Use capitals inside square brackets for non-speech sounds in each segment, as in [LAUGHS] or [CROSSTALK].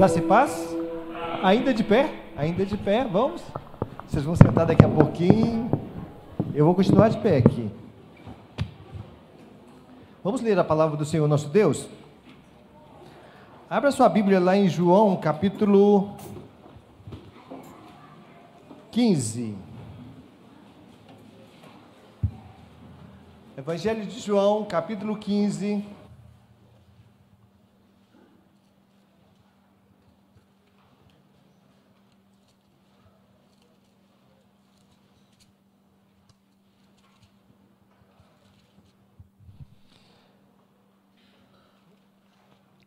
Graça e paz. Ainda de pé? Ainda de pé, vamos? Vocês vão sentar daqui a pouquinho. Eu vou continuar de pé aqui. Vamos ler a palavra do Senhor nosso Deus? Abra sua Bíblia lá em João, capítulo 15. Evangelho de João, capítulo 15.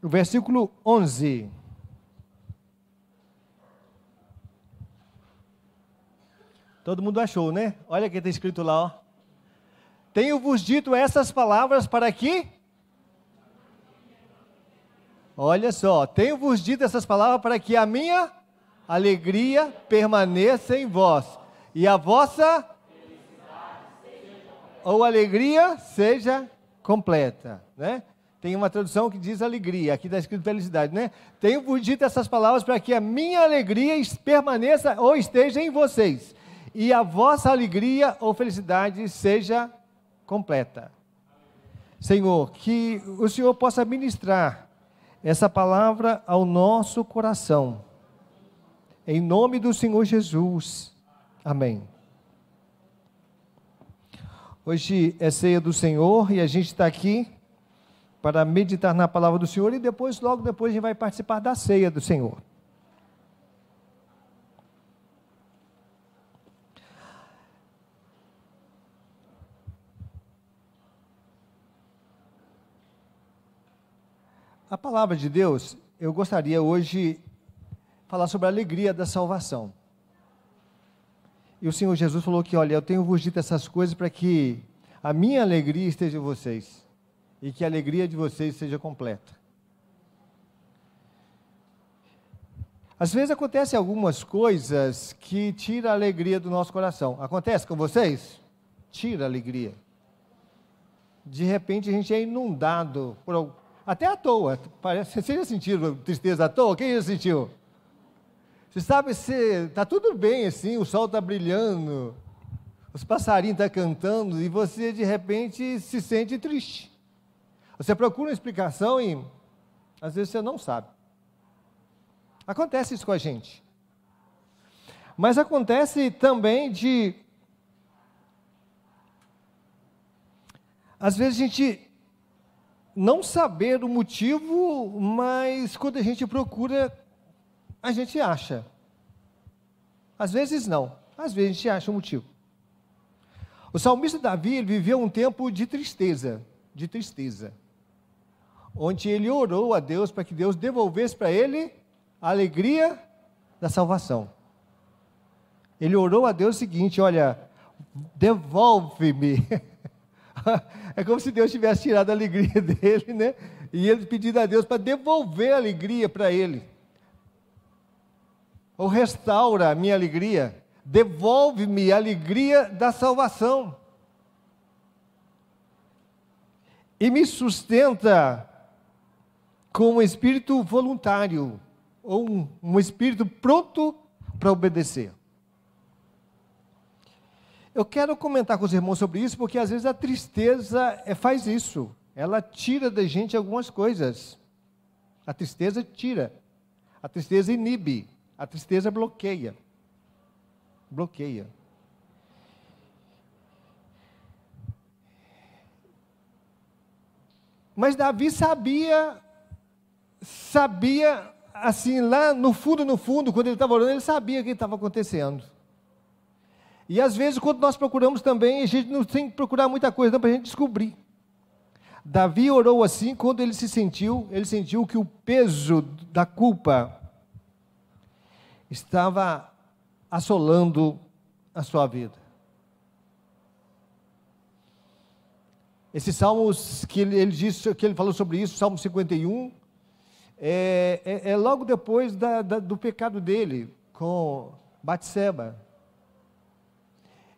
O versículo 11. Todo mundo achou, né? Olha o que está escrito lá, ó. Tenho-vos dito essas palavras para que. Olha só, tenho-vos dito essas palavras para que a minha alegria permaneça em vós e a vossa ou alegria seja completa, né? Tem uma tradução que diz alegria, aqui está escrito felicidade, né? Tenho-vos dito essas palavras para que a minha alegria permaneça ou esteja em vocês e a vossa alegria ou felicidade seja completa. Senhor, que o Senhor possa ministrar essa palavra ao nosso coração. Em nome do Senhor Jesus. Amém. Hoje é ceia do Senhor e a gente está aqui para meditar na palavra do Senhor e depois, logo depois, a gente vai participar da ceia do Senhor. A palavra de Deus, eu gostaria hoje falar sobre a alegria da salvação. E o Senhor Jesus falou que, olha, eu tenho vos dito essas coisas para que a minha alegria esteja em vocês e que a alegria de vocês seja completa. Às vezes acontecem algumas coisas que tiram a alegria do nosso coração. Acontece com vocês? Tira a alegria. De repente a gente é inundado por até à toa. Parece, você já sentiu tristeza à toa? Quem já sentiu? Você sabe está tudo bem assim, o sol está brilhando, os passarinhos estão tá cantando e você de repente se sente triste. Você procura uma explicação e às vezes você não sabe. Acontece isso com a gente. Mas acontece também de. Às vezes a gente não saber o motivo, mas quando a gente procura, a gente acha. Às vezes não, às vezes a gente acha o motivo. O salmista Davi viveu um tempo de tristeza, de tristeza, onde ele orou a Deus para que Deus devolvesse para ele a alegria da salvação. Ele orou a Deus o seguinte: olha, devolve-me [LAUGHS] é como se Deus tivesse tirado a alegria [LAUGHS] dele, né? E ele pedindo a Deus para devolver a alegria para ele. Ou restaura a minha alegria, devolve-me a alegria da salvação. E me sustenta com um espírito voluntário, ou um, um espírito pronto para obedecer. Eu quero comentar com os irmãos sobre isso, porque às vezes a tristeza é, faz isso. Ela tira da gente algumas coisas. A tristeza tira. A tristeza inibe. A tristeza bloqueia. Bloqueia. Mas Davi sabia, sabia, assim, lá no fundo, no fundo, quando ele estava orando, ele sabia o que estava acontecendo. E às vezes, quando nós procuramos também, a gente não tem que procurar muita coisa para a gente descobrir. Davi orou assim quando ele se sentiu, ele sentiu que o peso da culpa estava assolando a sua vida. Esses salmos que ele, ele disse, que ele falou sobre isso, Salmo 51, é, é, é logo depois da, da, do pecado dele com Batseba.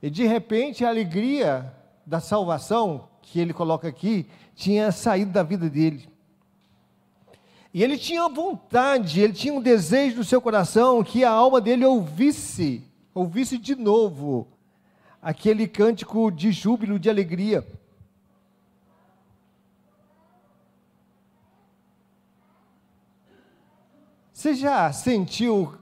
E de repente a alegria da salvação, que ele coloca aqui, tinha saído da vida dele. E ele tinha vontade, ele tinha um desejo no seu coração que a alma dele ouvisse, ouvisse de novo aquele cântico de júbilo, de alegria. Você já sentiu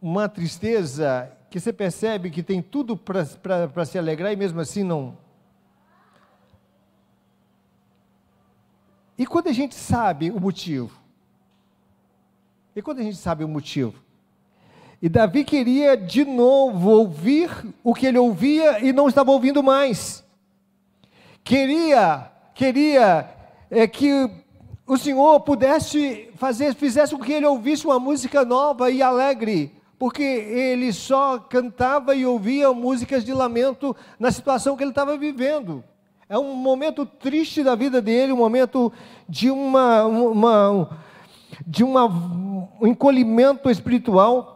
uma tristeza que você percebe que tem tudo para se alegrar e mesmo assim não. E quando a gente sabe o motivo? E quando a gente sabe o motivo? E Davi queria de novo ouvir o que ele ouvia e não estava ouvindo mais. Queria, queria é, que o Senhor pudesse fazer, fizesse com que ele ouvisse uma música nova e alegre, porque ele só cantava e ouvia músicas de lamento na situação que ele estava vivendo. É um momento triste da vida dele, um momento de uma, uma de uma, um encolhimento espiritual.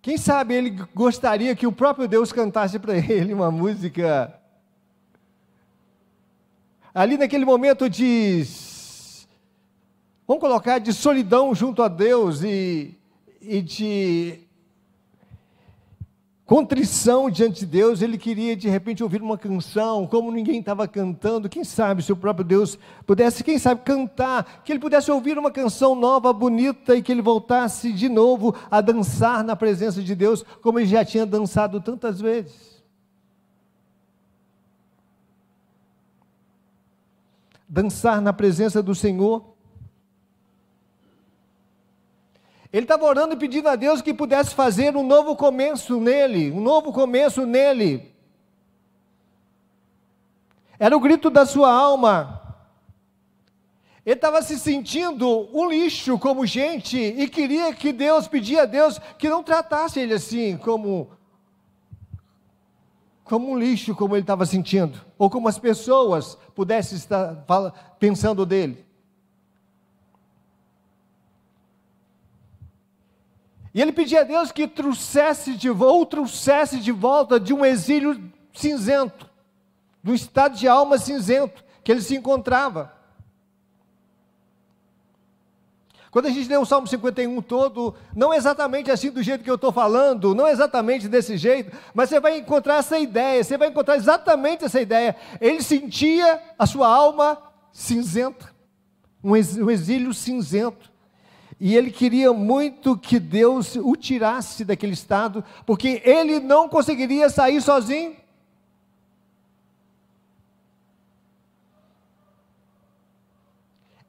Quem sabe ele gostaria que o próprio Deus cantasse para ele uma música. Ali naquele momento de Vamos colocar de solidão junto a Deus e, e de contrição diante de Deus, ele queria de repente ouvir uma canção, como ninguém estava cantando, quem sabe se o próprio Deus pudesse, quem sabe, cantar, que ele pudesse ouvir uma canção nova, bonita, e que ele voltasse de novo a dançar na presença de Deus, como ele já tinha dançado tantas vezes. Dançar na presença do Senhor. Ele estava orando e pedindo a Deus que pudesse fazer um novo começo nele, um novo começo nele. Era o grito da sua alma. Ele estava se sentindo um lixo como gente e queria que Deus, pedia a Deus que não tratasse ele assim, como, como um lixo, como ele estava sentindo, ou como as pessoas pudessem estar pensando dele. E ele pedia a Deus que trouxesse de, ou trouxesse de volta de um exílio cinzento, do estado de alma cinzento que ele se encontrava. Quando a gente lê o Salmo 51 todo, não exatamente assim do jeito que eu estou falando, não exatamente desse jeito, mas você vai encontrar essa ideia, você vai encontrar exatamente essa ideia. Ele sentia a sua alma cinzenta, um exílio cinzento. E ele queria muito que Deus o tirasse daquele estado, porque ele não conseguiria sair sozinho.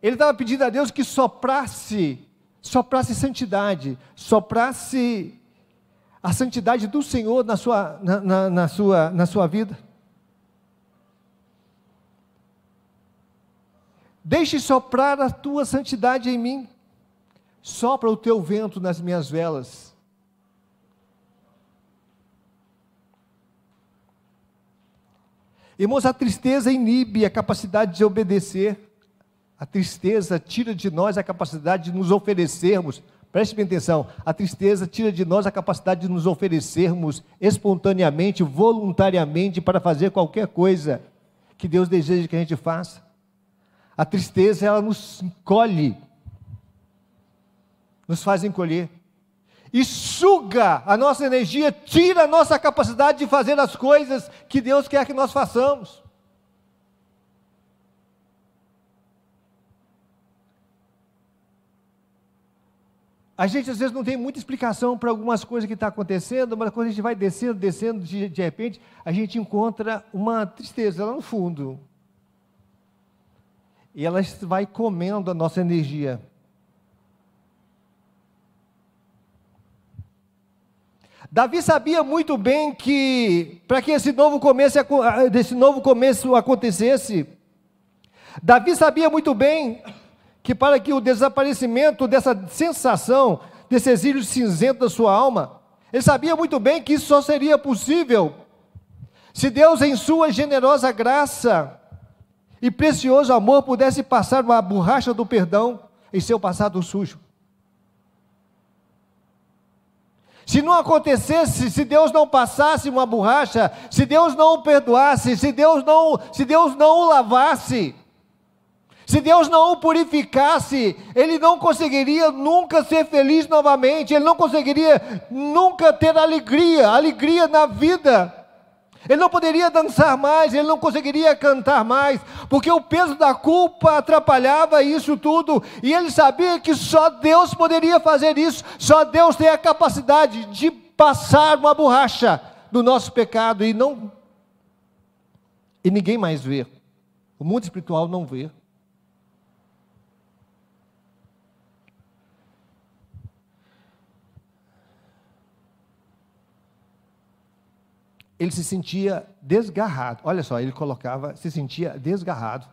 Ele estava pedindo a Deus que soprasse, soprasse santidade, soprasse a santidade do Senhor na sua, na, na, na sua, na sua vida. Deixe soprar a tua santidade em mim. Sopra o teu vento nas minhas velas. Irmãos, a tristeza inibe a capacidade de obedecer. A tristeza tira de nós a capacidade de nos oferecermos. Preste bem atenção. A tristeza tira de nós a capacidade de nos oferecermos espontaneamente, voluntariamente para fazer qualquer coisa que Deus deseja que a gente faça. A tristeza ela nos encolhe nos faz encolher. E suga a nossa energia, tira a nossa capacidade de fazer as coisas que Deus quer que nós façamos. A gente às vezes não tem muita explicação para algumas coisas que estão tá acontecendo, mas quando a gente vai descendo, descendo, de, de repente, a gente encontra uma tristeza lá no fundo. E ela vai comendo a nossa energia. Davi sabia muito bem que para que esse novo começo, desse novo começo acontecesse, Davi sabia muito bem que para que o desaparecimento dessa sensação, desse exílio cinzento da sua alma, ele sabia muito bem que isso só seria possível se Deus, em sua generosa graça e precioso amor, pudesse passar uma borracha do perdão em seu passado sujo. Se não acontecesse, se Deus não passasse uma borracha, se Deus não o perdoasse, se Deus não, se Deus não o lavasse, se Deus não o purificasse, ele não conseguiria nunca ser feliz novamente, ele não conseguiria nunca ter alegria, alegria na vida. Ele não poderia dançar mais, ele não conseguiria cantar mais, porque o peso da culpa atrapalhava isso tudo, e ele sabia que só Deus poderia fazer isso, só Deus tem a capacidade de passar uma borracha do nosso pecado e não e ninguém mais vê. O mundo espiritual não vê. Ele se sentia desgarrado. Olha só, ele colocava, se sentia desgarrado.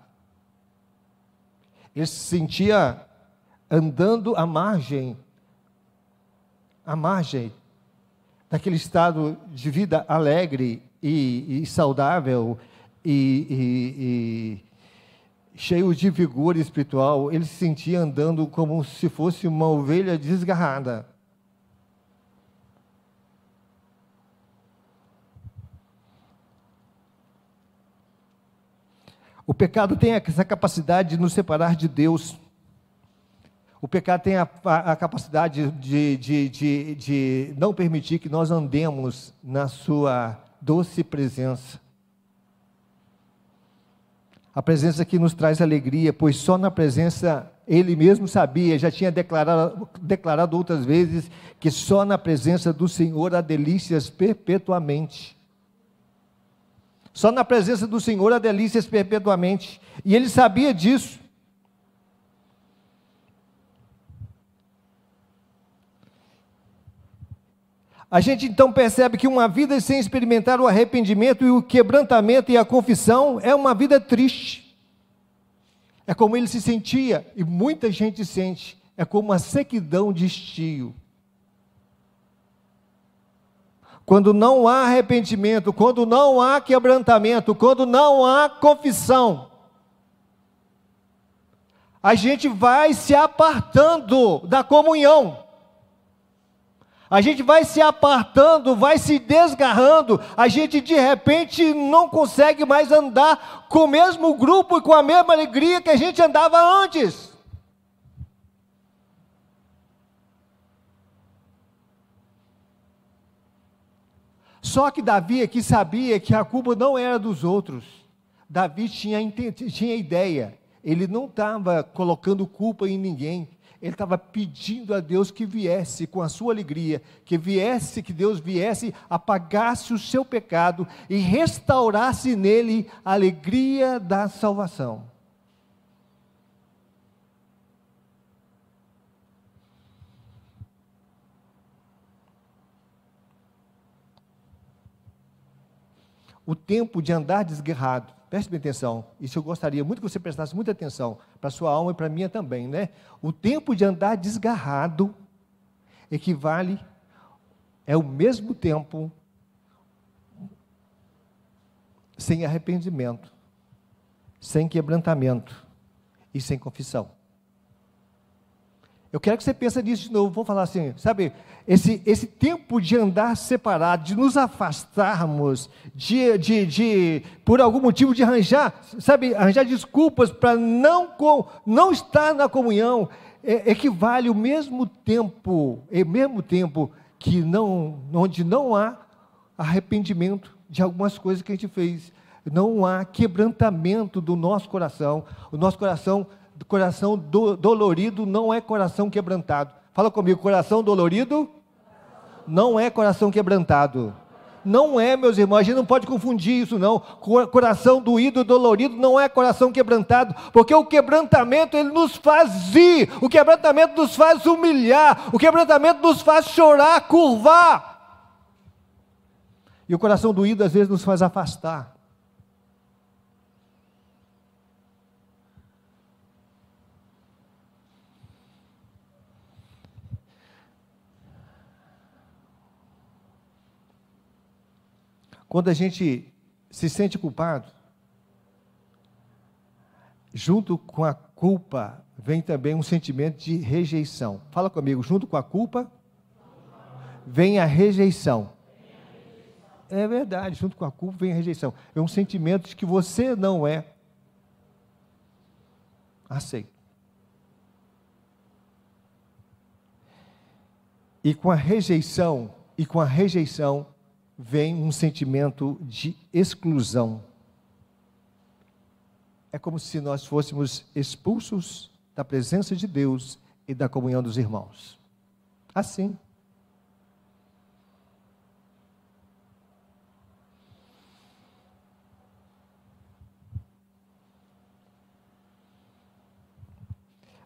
Ele se sentia andando à margem, à margem daquele estado de vida alegre e, e saudável e, e, e cheio de vigor espiritual. Ele se sentia andando como se fosse uma ovelha desgarrada. O pecado tem essa capacidade de nos separar de Deus. O pecado tem a, a, a capacidade de, de, de, de não permitir que nós andemos na Sua doce presença. A presença que nos traz alegria, pois só na presença ele mesmo sabia, já tinha declarado, declarado outras vezes, que só na presença do Senhor há delícias perpetuamente. Só na presença do Senhor há delícias perpetuamente. E ele sabia disso. A gente então percebe que uma vida sem experimentar o arrependimento e o quebrantamento e a confissão é uma vida triste. É como ele se sentia, e muita gente sente, é como uma sequidão de estio quando não há arrependimento, quando não há quebrantamento, quando não há confissão, a gente vai se apartando da comunhão. A gente vai se apartando, vai se desgarrando, a gente de repente não consegue mais andar com o mesmo grupo e com a mesma alegria que a gente andava antes. Só que Davi aqui sabia que a culpa não era dos outros. Davi tinha, tinha ideia. Ele não estava colocando culpa em ninguém. Ele estava pedindo a Deus que viesse com a sua alegria, que viesse, que Deus viesse, apagasse o seu pecado e restaurasse nele a alegria da salvação. O tempo de andar desguerrado. Preste bem atenção, isso eu gostaria muito que você prestasse muita atenção, para sua alma e para a minha também, né? O tempo de andar desgarrado equivale, é o mesmo tempo sem arrependimento, sem quebrantamento e sem confissão. Eu quero que você pense nisso de novo. Vou falar assim, sabe, esse, esse tempo de andar separado, de nos afastarmos, de, de, de por algum motivo de arranjar, sabe, arranjar desculpas para não, não estar na comunhão, é, equivale o mesmo tempo, é mesmo tempo que não, onde não há arrependimento de algumas coisas que a gente fez, não há quebrantamento do nosso coração, o nosso coração coração do, dolorido não é coração quebrantado. Fala comigo, coração dolorido não é coração quebrantado. Não é, meus irmãos, a gente não pode confundir isso, não. Coração doído, dolorido, não é coração quebrantado, porque o quebrantamento ele nos faz ir, o quebrantamento nos faz humilhar, o quebrantamento nos faz chorar, curvar. E o coração doído às vezes nos faz afastar. Quando a gente se sente culpado, junto com a culpa vem também um sentimento de rejeição. Fala comigo, junto com a culpa vem a rejeição. É verdade, junto com a culpa vem a rejeição. É um sentimento de que você não é aceito. E com a rejeição, e com a rejeição vem um sentimento de exclusão. É como se nós fôssemos expulsos da presença de Deus e da comunhão dos irmãos. Assim.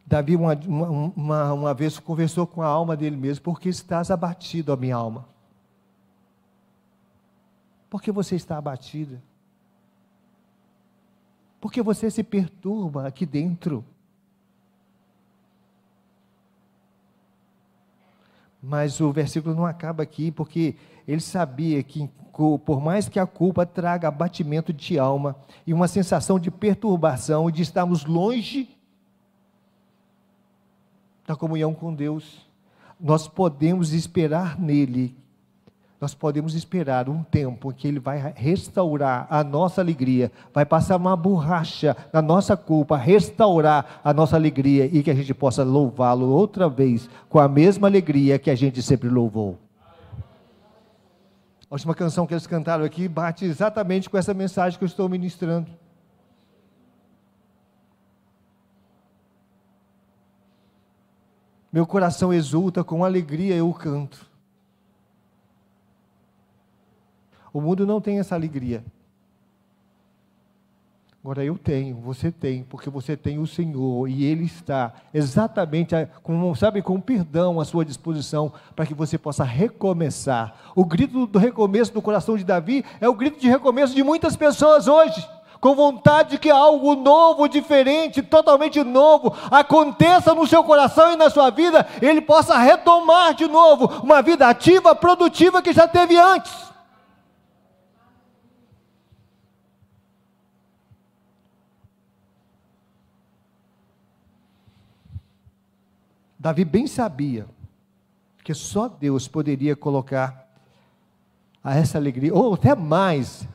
Davi uma, uma, uma, vez conversou com a alma dele mesmo, porque estás abatido, a minha alma. Porque você está abatida? Porque você se perturba aqui dentro. Mas o versículo não acaba aqui, porque ele sabia que, por mais que a culpa traga abatimento de alma e uma sensação de perturbação de estarmos longe da comunhão com Deus, nós podemos esperar nele, nós podemos esperar um tempo em que ele vai restaurar a nossa alegria, vai passar uma borracha na nossa culpa, restaurar a nossa alegria e que a gente possa louvá-lo outra vez com a mesma alegria que a gente sempre louvou. A última canção que eles cantaram aqui bate exatamente com essa mensagem que eu estou ministrando. Meu coração exulta, com alegria eu canto. O mundo não tem essa alegria. Agora eu tenho, você tem, porque você tem o Senhor e Ele está exatamente, com, sabe, com perdão à sua disposição para que você possa recomeçar. O grito do recomeço do coração de Davi é o grito de recomeço de muitas pessoas hoje com vontade de que algo novo, diferente, totalmente novo aconteça no seu coração e na sua vida, ele possa retomar de novo uma vida ativa, produtiva que já teve antes. Davi bem sabia que só Deus poderia colocar a essa alegria, ou até mais,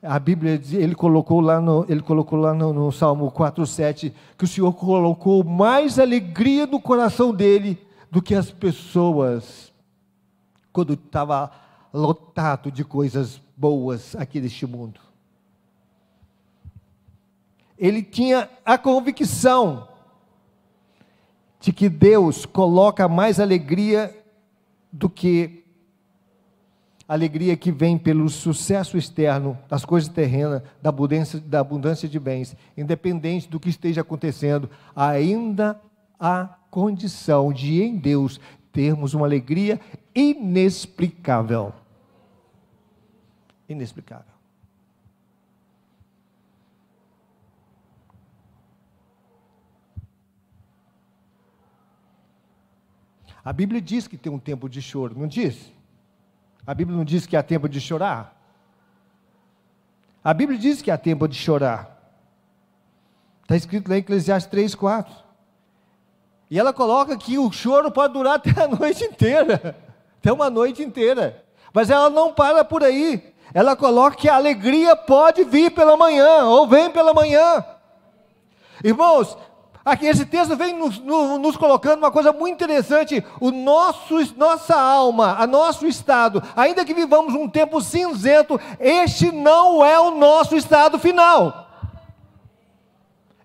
a Bíblia ele colocou lá no, ele colocou lá no, no Salmo 4:7 que o Senhor colocou mais alegria no coração dele do que as pessoas quando estava lotado de coisas boas aqui deste mundo. Ele tinha a convicção de que Deus coloca mais alegria do que alegria que vem pelo sucesso externo das coisas terrenas, da abundância, da abundância de bens, independente do que esteja acontecendo, ainda há condição de em Deus termos uma alegria inexplicável. Inexplicável. A Bíblia diz que tem um tempo de choro, não diz? A Bíblia não diz que há tempo de chorar? A Bíblia diz que há tempo de chorar. Está escrito lá em Eclesiastes 3, 4. E ela coloca que o choro pode durar [LAUGHS] até a noite inteira, até uma noite inteira. Mas ela não para por aí. Ela coloca que a alegria pode vir pela manhã, ou vem pela manhã. Irmãos, Aqui esse texto vem nos, nos, colocando uma coisa muito interessante. O nosso, nossa alma, a nosso estado, ainda que vivamos um tempo cinzento, este não é o nosso estado final.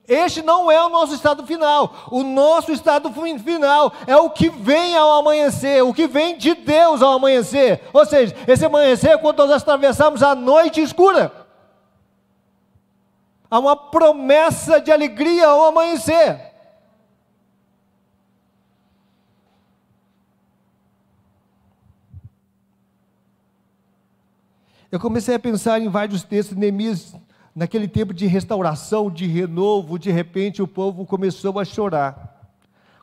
Este não é o nosso estado final. O nosso estado final é o que vem ao amanhecer, o que vem de Deus ao amanhecer. Ou seja, esse amanhecer é quando nós atravessamos a noite escura. Há uma promessa de alegria ao amanhecer. Eu comecei a pensar em vários textos de Neemias, naquele tempo de restauração, de renovo, de repente o povo começou a chorar.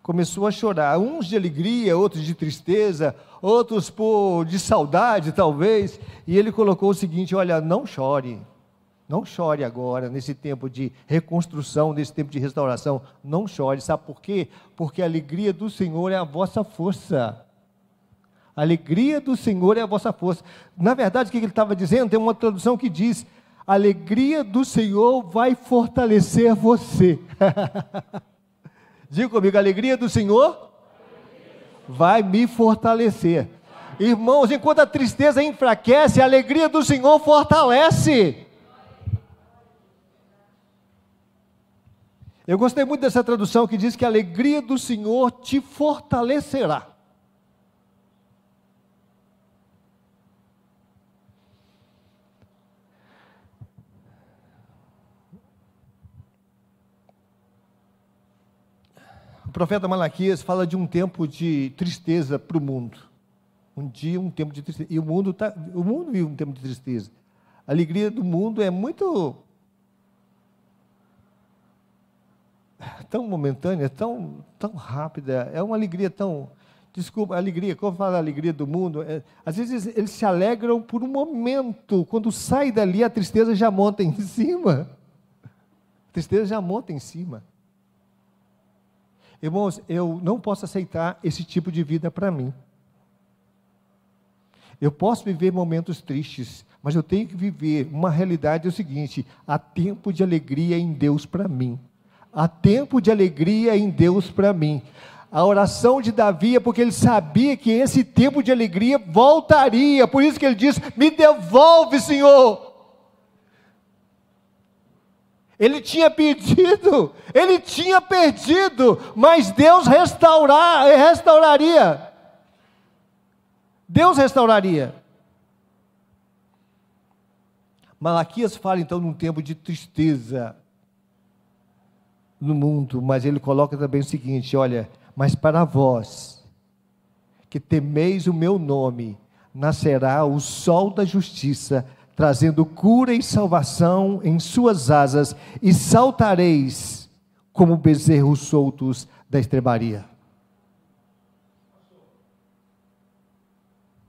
Começou a chorar, uns de alegria, outros de tristeza, outros por, de saudade, talvez. E ele colocou o seguinte: olha, não chore. Não chore agora, nesse tempo de reconstrução, nesse tempo de restauração. Não chore, sabe por quê? Porque a alegria do Senhor é a vossa força. A alegria do Senhor é a vossa força. Na verdade, o que ele estava dizendo? Tem uma tradução que diz: a alegria do Senhor vai fortalecer você. [LAUGHS] Diga comigo, a alegria do Senhor vai me fortalecer. Irmãos, enquanto a tristeza enfraquece, a alegria do Senhor fortalece. Eu gostei muito dessa tradução que diz que a alegria do Senhor te fortalecerá. O profeta Malaquias fala de um tempo de tristeza para o mundo. Um dia, um tempo de tristeza. E o mundo, tá, o mundo vive um tempo de tristeza. A alegria do mundo é muito tão momentânea, tão, tão rápida, é uma alegria tão. Desculpa, alegria, como fala a alegria do mundo, é, às vezes eles se alegram por um momento, quando sai dali a tristeza já monta em [LAUGHS] cima. A tristeza já monta em cima. Irmãos, eu não posso aceitar esse tipo de vida para mim. Eu posso viver momentos tristes, mas eu tenho que viver uma realidade é o seguinte: há tempo de alegria em Deus para mim. Há tempo de alegria em Deus para mim. A oração de Davi é porque ele sabia que esse tempo de alegria voltaria. Por isso que ele diz: Me devolve, Senhor. Ele tinha pedido, ele tinha perdido, mas Deus restaurar, restauraria. Deus restauraria. Malaquias fala então num tempo de tristeza, no mundo, mas ele coloca também o seguinte: olha, mas para vós que temeis o meu nome, nascerá o sol da justiça, trazendo cura e salvação em suas asas, e saltareis como bezerros soltos da estrebaria.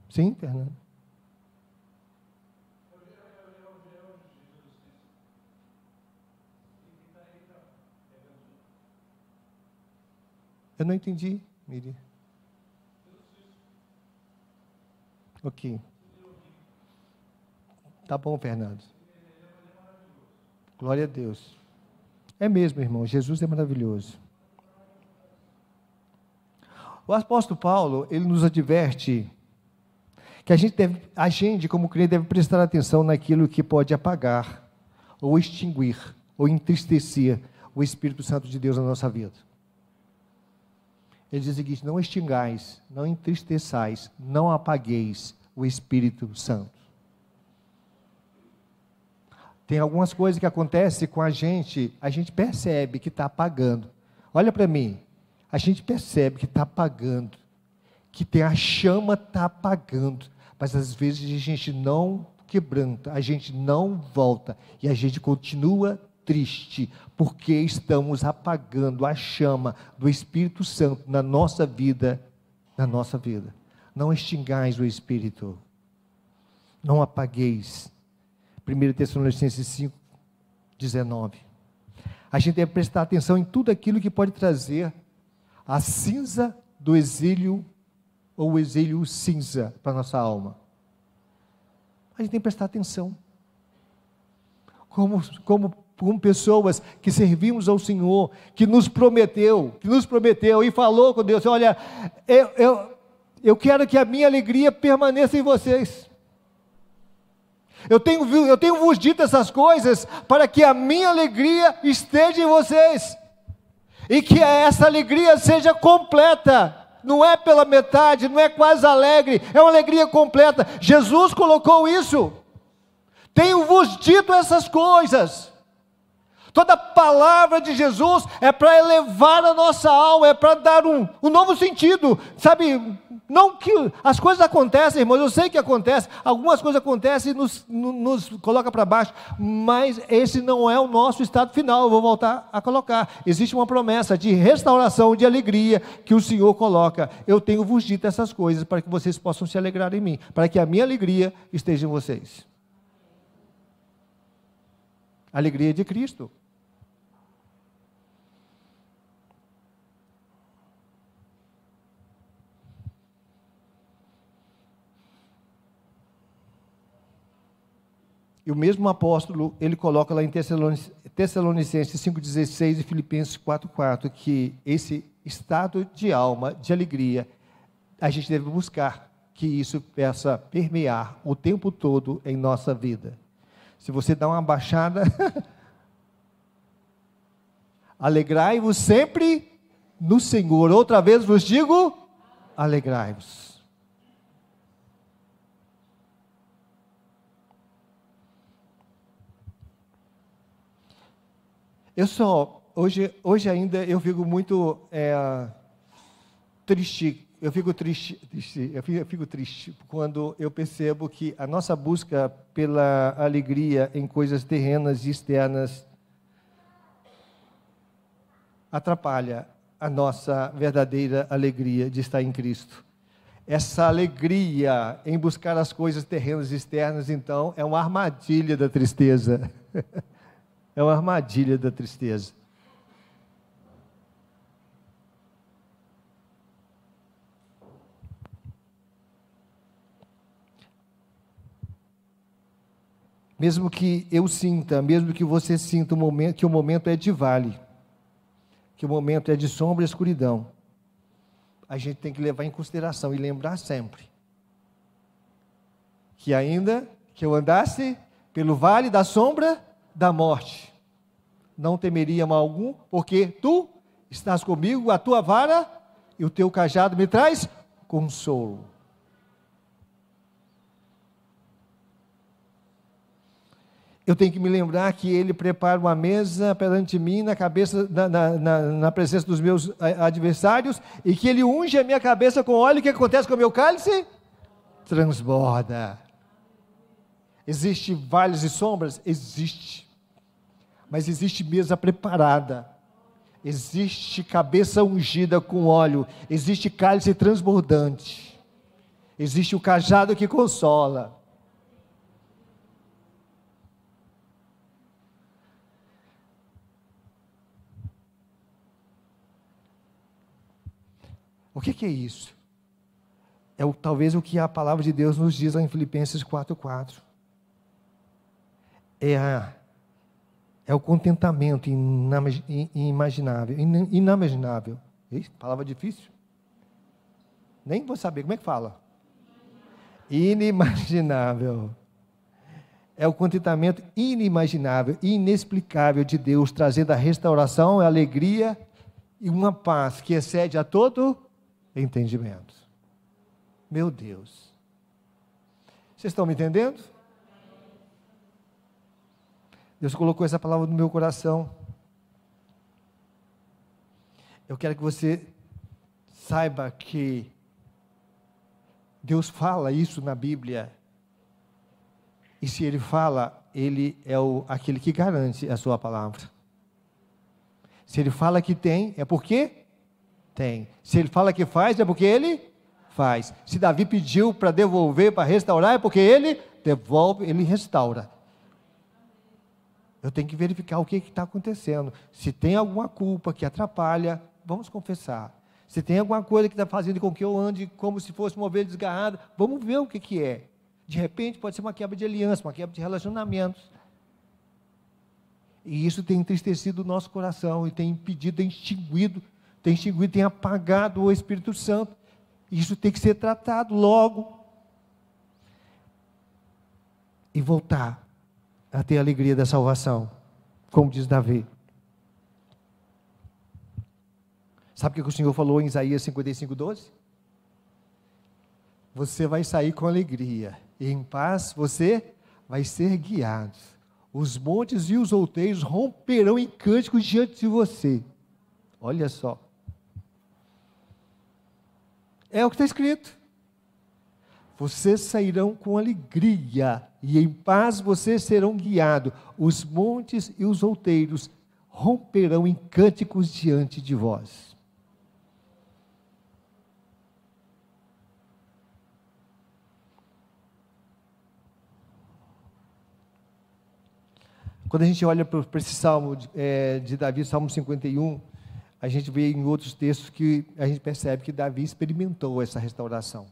Sim, Fernando? Eu não entendi, Miri. Ok. Tá bom, Fernando. Glória a Deus. É mesmo, irmão. Jesus é maravilhoso. O apóstolo Paulo, ele nos adverte que a gente, deve, a gente, como crente, deve prestar atenção naquilo que pode apagar, ou extinguir, ou entristecer o Espírito Santo de Deus na nossa vida. Ele diz o seguinte: não extingais, não entristeçais, não apagueis o Espírito Santo. Tem algumas coisas que acontecem com a gente, a gente percebe que está apagando. Olha para mim, a gente percebe que está apagando, que tem a chama está apagando, mas às vezes a gente não quebranta, a gente não volta e a gente continua triste, porque estamos apagando a chama do Espírito Santo na nossa vida, na nossa vida. Não extingais o Espírito, não apagueis. 1 Tessalonicenses 5, 19. A gente deve prestar atenção em tudo aquilo que pode trazer a cinza do exílio ou o exílio cinza para nossa alma. A gente tem que prestar atenção. Como, como com pessoas que servimos ao Senhor, que nos prometeu, que nos prometeu e falou com Deus: olha, eu, eu, eu quero que a minha alegria permaneça em vocês. Eu tenho, eu tenho vos dito essas coisas para que a minha alegria esteja em vocês e que essa alegria seja completa. Não é pela metade, não é quase alegre, é uma alegria completa. Jesus colocou isso. Tenho vos dito essas coisas Toda palavra de Jesus é para elevar a nossa alma, é para dar um, um novo sentido. Sabe, não que as coisas acontecem, irmãos, eu sei que acontece, algumas coisas acontecem e nos, nos coloca para baixo, mas esse não é o nosso estado final, eu vou voltar a colocar. Existe uma promessa de restauração, de alegria que o Senhor coloca. Eu tenho vos dito essas coisas para que vocês possam se alegrar em mim, para que a minha alegria esteja em vocês. alegria de Cristo. E o mesmo apóstolo, ele coloca lá em Tessalonicenses 5,16 e Filipenses 4,4 que esse estado de alma, de alegria, a gente deve buscar que isso possa permear o tempo todo em nossa vida. Se você dá uma baixada, [LAUGHS] alegrai-vos sempre no Senhor. Outra vez vos digo, alegrai-vos. Eu só, hoje, hoje ainda eu fico muito é, triste, eu fico triste, triste eu, fico, eu fico triste quando eu percebo que a nossa busca pela alegria em coisas terrenas e externas atrapalha a nossa verdadeira alegria de estar em Cristo. Essa alegria em buscar as coisas terrenas e externas, então, é uma armadilha da tristeza. [LAUGHS] é uma armadilha da tristeza. Mesmo que eu sinta, mesmo que você sinta o momento, que o momento é de vale, que o momento é de sombra e escuridão, a gente tem que levar em consideração e lembrar sempre que ainda que eu andasse pelo vale da sombra da morte, não temeria mal algum, porque tu estás comigo, a tua vara e o teu cajado me traz consolo. eu tenho que me lembrar que Ele prepara uma mesa perante mim na cabeça, na, na, na, presença dos meus adversários, e que Ele unge a minha cabeça com óleo. O que acontece com o meu cálice? Transborda. Existe vales e sombras? Existe. Mas existe mesa preparada. Existe cabeça ungida com óleo. Existe cálice transbordante. Existe o cajado que consola. O que, que é isso? É o, talvez o que a palavra de Deus nos diz lá em Filipenses 4,4. É, a, é o contentamento inimaginável. Inimaginável. Palavra difícil. Nem vou saber como é que fala. Inimaginável. É o contentamento inimaginável, inexplicável de Deus, trazendo a restauração, a alegria e uma paz que excede a todo entendimento. Meu Deus. Vocês estão me entendendo? Deus colocou essa palavra no meu coração. Eu quero que você saiba que Deus fala isso na Bíblia. E se Ele fala, Ele é o, aquele que garante a sua palavra. Se Ele fala que tem, é porque tem. Se ele fala que faz, é porque ele faz. Se Davi pediu para devolver, para restaurar, é porque ele devolve, ele restaura. Eu tenho que verificar o que está acontecendo. Se tem alguma culpa que atrapalha, vamos confessar. Se tem alguma coisa que está fazendo com que eu ande como se fosse uma ovelha desgarrada, vamos ver o que, que é. De repente pode ser uma quebra de aliança, uma quebra de relacionamentos. E isso tem entristecido o nosso coração e tem impedido, tem extinguido tem extinguido, tem apagado o Espírito Santo. Isso tem que ser tratado logo. E voltar a ter a alegria da salvação, como diz Davi. Sabe o que o Senhor falou em Isaías 55, 12? Você vai sair com alegria, e em paz você vai ser guiado. Os montes e os outeiros romperão em cânticos diante de você. Olha só. É o que está escrito. Vocês sairão com alegria, e em paz vocês serão guiados. Os montes e os outeiros romperão em cânticos diante de vós. Quando a gente olha para esse salmo é, de Davi, Salmo 51, a gente vê em outros textos que a gente percebe que Davi experimentou essa restauração.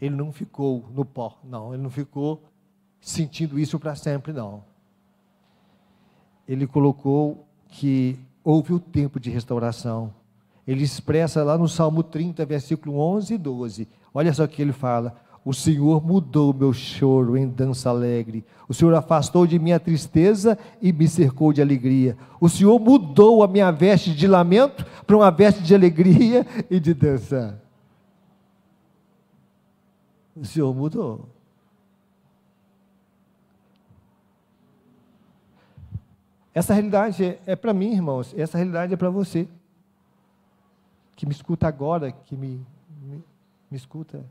Ele não ficou no pó, não, ele não ficou sentindo isso para sempre, não. Ele colocou que houve o tempo de restauração. Ele expressa lá no Salmo 30, versículo 11 e 12. Olha só o que ele fala: O Senhor mudou meu choro em dança alegre. O Senhor afastou de minha tristeza e me cercou de alegria. O Senhor mudou a minha veste de lamento para uma veste de alegria e de dança. O Senhor mudou. Essa realidade é, é para mim, irmãos, essa realidade é para você. Que me escuta agora, que me, me, me escuta.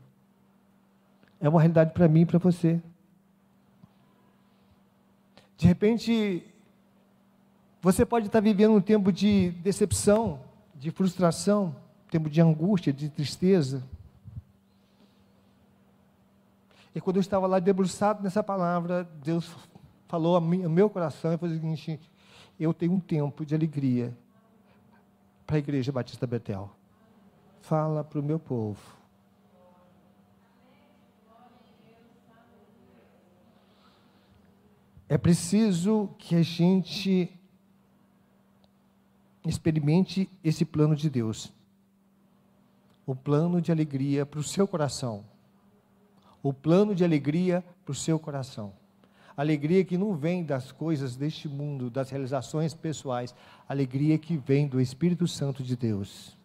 É uma realidade para mim e para você. De repente, você pode estar vivendo um tempo de decepção, de frustração, tempo de angústia, de tristeza. E quando eu estava lá debruçado nessa palavra, Deus falou ao meu coração e falou o seguinte: eu tenho um tempo de alegria para a Igreja Batista Betel. Fala para o meu povo. É preciso que a gente experimente esse plano de Deus. O plano de alegria para o seu coração. O plano de alegria para o seu coração. Alegria que não vem das coisas deste mundo, das realizações pessoais. Alegria que vem do Espírito Santo de Deus.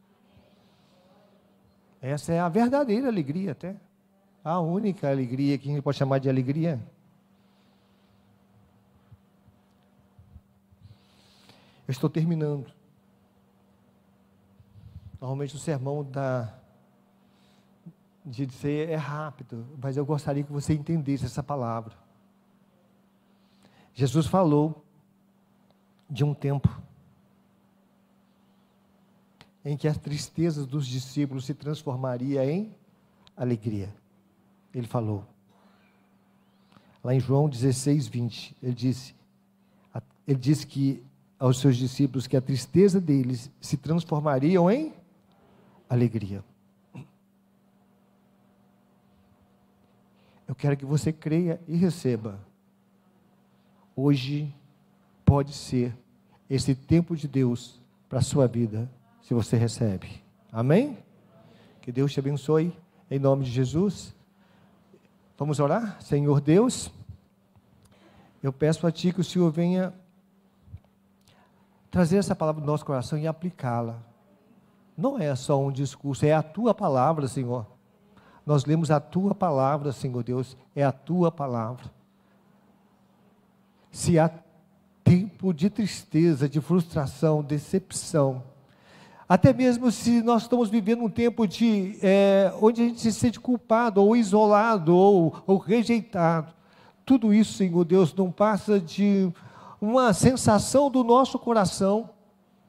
Essa é a verdadeira alegria, até. A única alegria que a gente pode chamar de alegria. Eu estou terminando. Normalmente o sermão da de dizer é rápido, mas eu gostaria que você entendesse essa palavra. Jesus falou de um tempo em que as tristezas dos discípulos se transformaria em alegria. Ele falou. Lá em João 16, 20, ele disse, ele disse que aos seus discípulos que a tristeza deles se transformariam em alegria. Eu quero que você creia e receba hoje pode ser esse tempo de Deus para a sua vida, se você recebe. Amém? Que Deus te abençoe, em nome de Jesus. Vamos orar? Senhor Deus, eu peço a Ti que o Senhor venha trazer essa palavra do nosso coração e aplicá-la. Não é só um discurso, é a Tua palavra, Senhor. Nós lemos a Tua palavra, Senhor Deus, é a Tua palavra se há tempo de tristeza, de frustração, decepção, até mesmo se nós estamos vivendo um tempo de é, onde a gente se sente culpado, ou isolado, ou, ou rejeitado, tudo isso, Senhor Deus, não passa de uma sensação do nosso coração,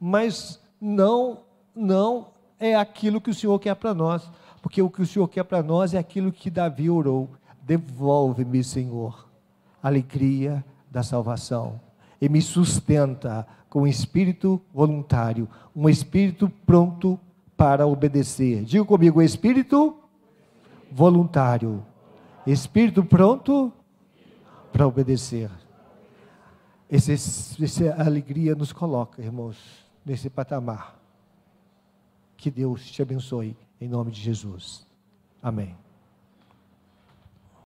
mas não, não é aquilo que o Senhor quer para nós, porque o que o Senhor quer para nós é aquilo que Davi orou: devolve-me, Senhor, alegria, da salvação e me sustenta com um espírito voluntário, um espírito pronto para obedecer. Diga comigo, espírito voluntário, espírito pronto para obedecer. Esse, essa alegria nos coloca, irmãos, nesse patamar. Que Deus te abençoe, em nome de Jesus. Amém.